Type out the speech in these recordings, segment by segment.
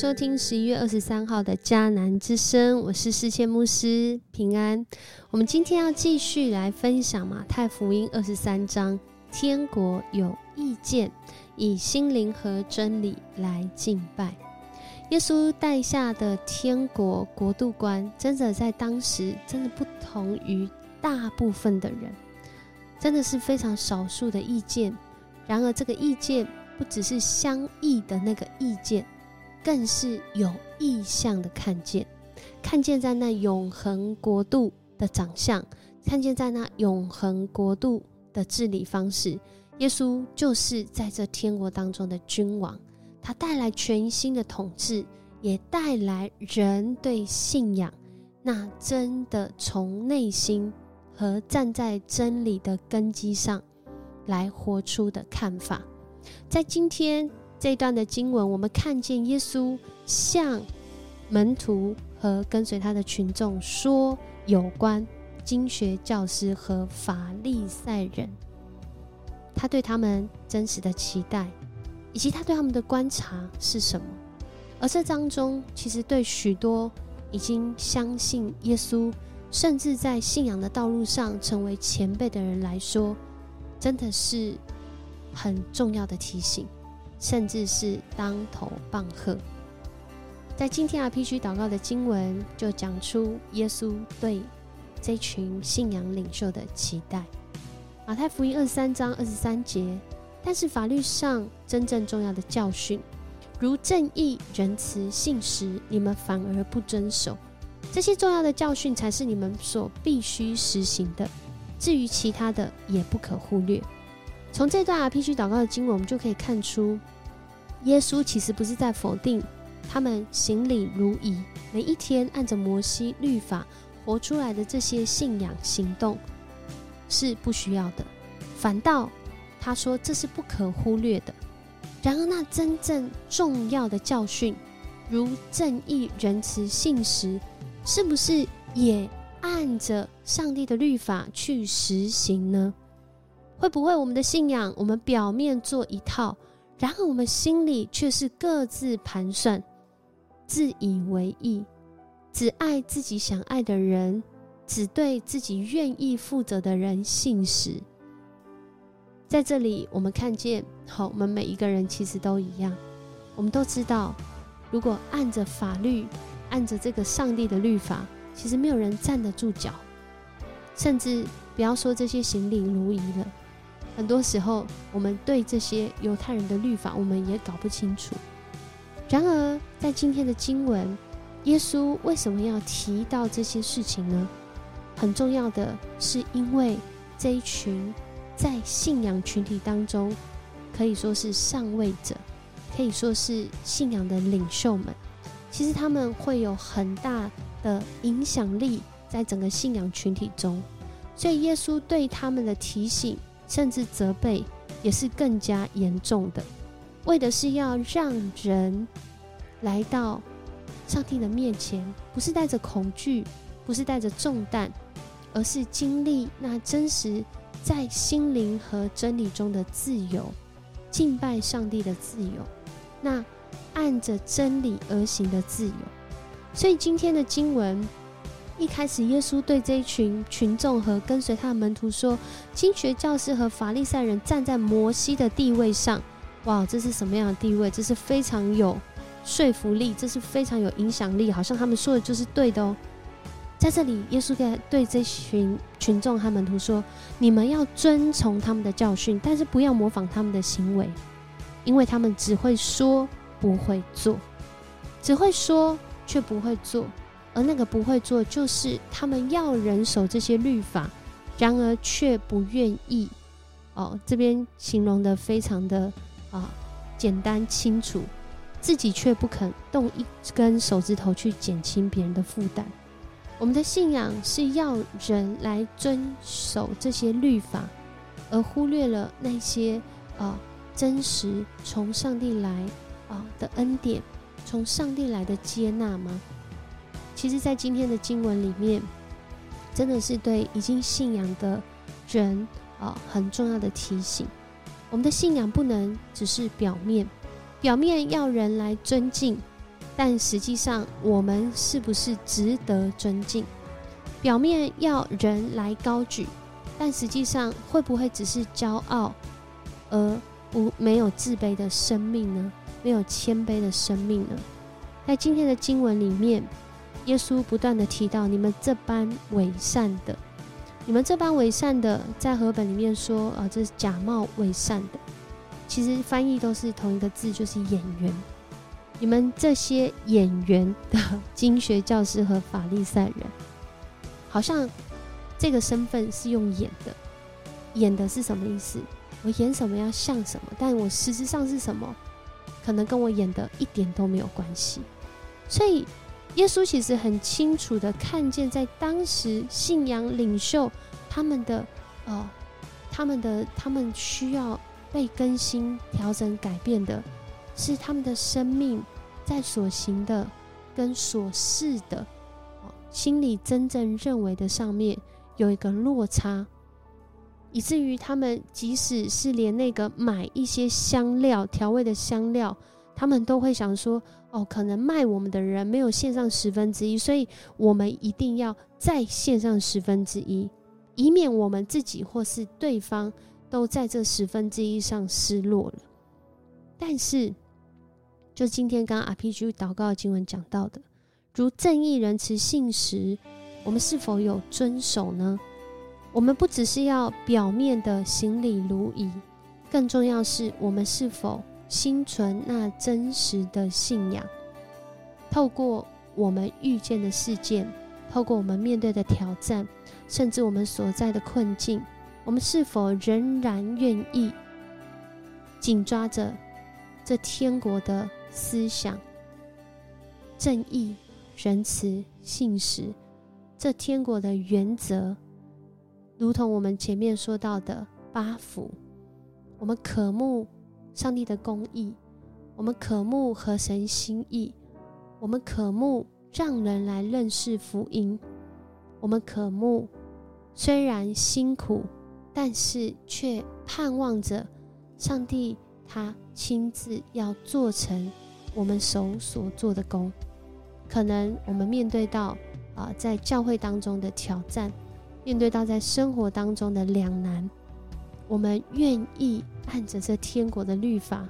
收听十一月二十三号的迦南之声，我是世谦牧师平安。我们今天要继续来分享马太福音二十三章，天国有意见，以心灵和真理来敬拜。耶稣带下的天国国度观，真的在当时真的不同于大部分的人，真的是非常少数的意见。然而，这个意见不只是相异的那个意见。更是有意向的看见，看见在那永恒国度的长相，看见在那永恒国度的治理方式。耶稣就是在这天国当中的君王，他带来全新的统治，也带来人对信仰那真的从内心和站在真理的根基上来活出的看法。在今天。这一段的经文，我们看见耶稣向门徒和跟随他的群众说有关经学教师和法利赛人，他对他们真实的期待，以及他对他们的观察是什么。而这当中，其实对许多已经相信耶稣，甚至在信仰的道路上成为前辈的人来说，真的是很重要的提醒。甚至是当头棒喝。在今天 RPG 祷告的经文就讲出耶稣对这群信仰领袖的期待。马太福音二十三章二十三节，但是法律上真正重要的教训，如正义、仁慈、信实，你们反而不遵守。这些重要的教训才是你们所必须实行的。至于其他的，也不可忽略。从这段 RPG 祷告的经文，我们就可以看出，耶稣其实不是在否定他们行礼如仪，每一天按着摩西律法活出来的这些信仰行动是不需要的，反倒他说这是不可忽略的。然而，那真正重要的教训，如正义、仁慈、信实，是不是也按着上帝的律法去实行呢？会不会我们的信仰，我们表面做一套，然而我们心里却是各自盘算、自以为意，只爱自己想爱的人，只对自己愿意负责的人信实？在这里，我们看见，好，我们每一个人其实都一样，我们都知道，如果按着法律，按着这个上帝的律法，其实没有人站得住脚，甚至不要说这些行礼如仪了。很多时候，我们对这些犹太人的律法，我们也搞不清楚。然而，在今天的经文，耶稣为什么要提到这些事情呢？很重要的是，因为这一群在信仰群体当中，可以说是上位者，可以说是信仰的领袖们，其实他们会有很大的影响力在整个信仰群体中，所以耶稣对他们的提醒。甚至责备也是更加严重的，为的是要让人来到上帝的面前，不是带着恐惧，不是带着重担，而是经历那真实在心灵和真理中的自由，敬拜上帝的自由，那按着真理而行的自由。所以今天的经文。一开始，耶稣对这一群群众和跟随他的门徒说：“经学教师和法利赛人站在摩西的地位上，哇，这是什么样的地位？这是非常有说服力，这是非常有影响力，好像他们说的就是对的哦。”在这里，耶稣对对这群群众和门徒说：“你们要遵从他们的教训，但是不要模仿他们的行为，因为他们只会说不会做，只会说却不会做。”而那个不会做，就是他们要人守这些律法，然而却不愿意。哦，这边形容的非常的啊简单清楚，自己却不肯动一根手指头去减轻别人的负担。我们的信仰是要人来遵守这些律法，而忽略了那些啊真实从上帝来啊的恩典，从上帝来的接纳吗？其实，在今天的经文里面，真的是对已经信仰的人啊很重要的提醒。我们的信仰不能只是表面，表面要人来尊敬，但实际上我们是不是值得尊敬？表面要人来高举，但实际上会不会只是骄傲，而不没有自卑的生命呢？没有谦卑的生命呢？在今天的经文里面，耶稣不断的提到你们这般伪善的，你们这般伪善的，在和本里面说啊，这是假冒伪善的。其实翻译都是同一个字，就是演员。你们这些演员的经学教师和法利赛人。好像这个身份是用演的，演的是什么意思？我演什么要像什么，但我实质上是什么，可能跟我演的一点都没有关系。所以，耶稣其实很清楚的看见，在当时信仰领袖他们的呃，他们的他们需要被更新、调整、改变的，是他们的生命在所行的跟所事的。心里真正认为的上面有一个落差，以至于他们即使是连那个买一些香料调味的香料，他们都会想说：哦，可能卖我们的人没有献上十分之一，所以我们一定要再献上十分之一，以免我们自己或是对方都在这十分之一上失落了。但是，就今天刚刚 RPG 祷告的经文讲到的。如正义仁慈信实，我们是否有遵守呢？我们不只是要表面的行礼如仪，更重要是我们是否心存那真实的信仰。透过我们遇见的事件，透过我们面对的挑战，甚至我们所在的困境，我们是否仍然愿意紧抓着这天国的思想、正义？仁慈、信实，这天国的原则，如同我们前面说到的八福。我们渴慕上帝的公义，我们渴慕合神心意，我们渴慕让人来认识福音，我们渴慕虽然辛苦，但是却盼望着上帝他亲自要做成我们手所做的工。可能我们面对到啊，在教会当中的挑战，面对到在生活当中的两难，我们愿意按着这天国的律法，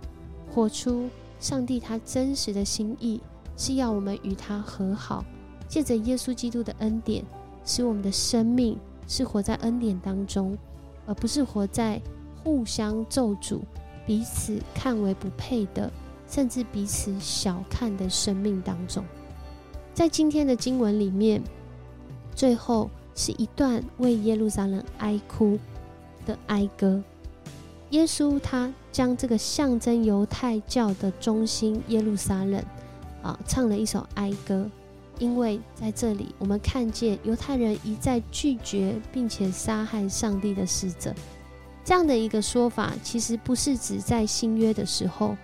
活出上帝他真实的心意，是要我们与他和好，借着耶稣基督的恩典，使我们的生命是活在恩典当中，而不是活在互相咒诅、彼此看为不配的，甚至彼此小看的生命当中。在今天的经文里面，最后是一段为耶路撒冷哀哭的哀歌。耶稣他将这个象征犹太教的中心耶路撒冷啊，唱了一首哀歌。因为在这里，我们看见犹太人一再拒绝并且杀害上帝的使者，这样的一个说法，其实不是指在新约的时候，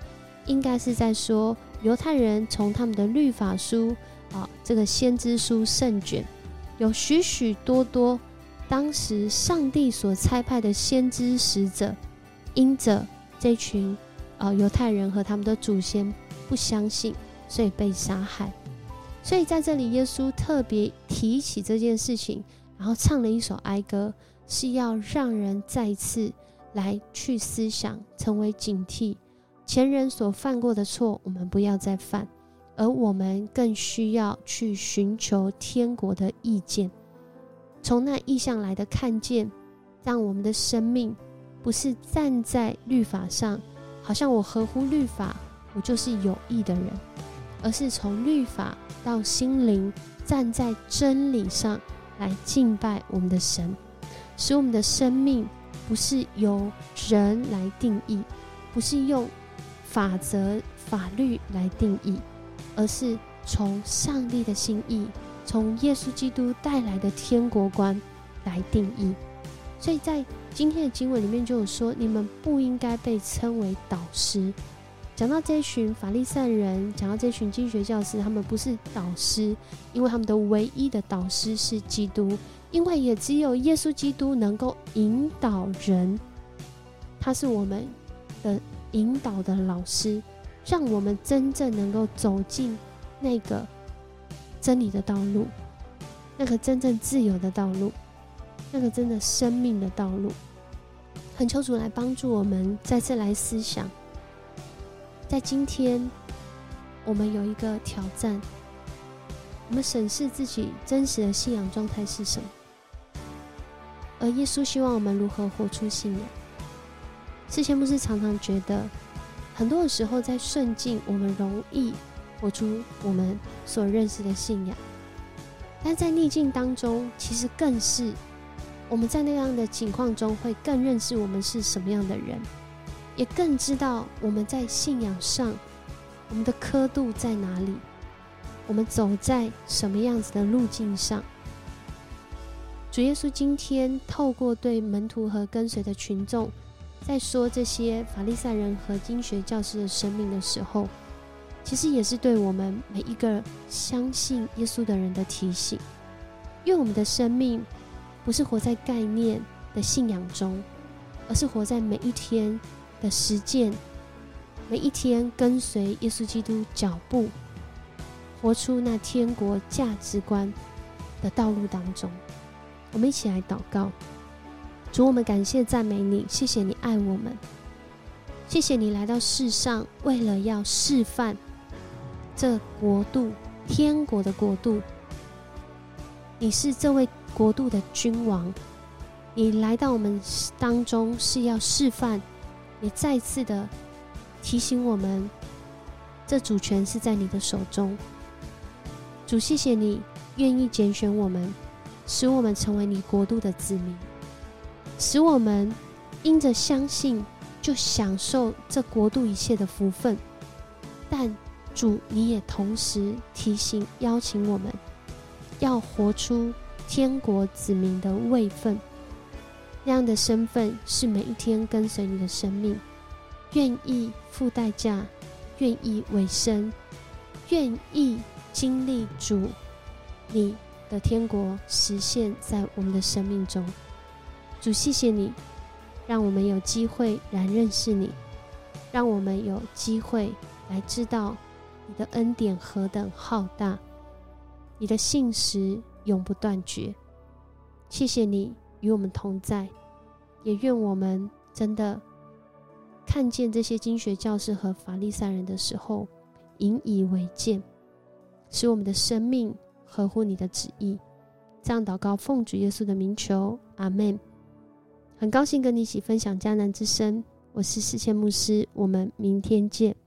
应该是在说犹太人从他们的律法书。啊，这个先知书圣卷有许许多多当时上帝所差派的先知使者，因着这群呃犹太人和他们的祖先不相信，所以被杀害。所以在这里，耶稣特别提起这件事情，然后唱了一首哀歌，是要让人再次来去思想，成为警惕前人所犯过的错，我们不要再犯。而我们更需要去寻求天国的意见，从那意象来的看见，让我们的生命不是站在律法上，好像我合乎律法，我就是有益的人，而是从律法到心灵，站在真理上来敬拜我们的神，使我们的生命不是由人来定义，不是用法则法律来定义。而是从上帝的心意，从耶稣基督带来的天国观来定义。所以在今天的经文里面就有说，你们不应该被称为导师。讲到这群法利赛人，讲到这群经学教师，他们不是导师，因为他们的唯一的导师是基督，因为也只有耶稣基督能够引导人，他是我们的引导的老师。让我们真正能够走进那个真理的道路，那个真正自由的道路，那个真的生命的道路。恳求主来帮助我们，再次来思想，在今天，我们有一个挑战，我们审视自己真实的信仰状态是什么，而耶稣希望我们如何活出信仰。之前不是常常觉得，很多的时候在顺境，我们容易活出我们所认识的信仰，但在逆境当中，其实更是。我们在那样的情况中，会更认识我们是什么样的人，也更知道我们在信仰上，我们的刻度在哪里，我们走在什么样子的路径上。主耶稣今天透过对门徒和跟随的群众，在说这些法利赛人和经学教师的生命的时候，其实也是对我们每一个相信耶稣的人的提醒，因为我们的生命。不是活在概念的信仰中，而是活在每一天的实践，每一天跟随耶稣基督脚步，活出那天国价值观的道路当中。我们一起来祷告，主，我们感谢赞美你，谢谢你爱我们，谢谢你来到世上，为了要示范这国度天国的国度。你是这位。国度的君王，你来到我们当中是要示范，也再次的提醒我们，这主权是在你的手中。主，谢谢你愿意拣选我们，使我们成为你国度的子民，使我们因着相信就享受这国度一切的福分。但主，你也同时提醒、邀请我们，要活出。天国子民的位分，那样的身份是每一天跟随你的生命，愿意付代价，愿意委身，愿意经历主你的天国实现在我们的生命中。主，谢谢你，让我们有机会来认识你，让我们有机会来知道你的恩典何等浩大，你的信实。永不断绝。谢谢你与我们同在，也愿我们真的看见这些经学教师和法利赛人的时候，引以为鉴，使我们的生命合乎你的旨意。这样祷告，奉主耶稣的名求，阿门。很高兴跟你一起分享迦南之声，我是世谦牧师，我们明天见。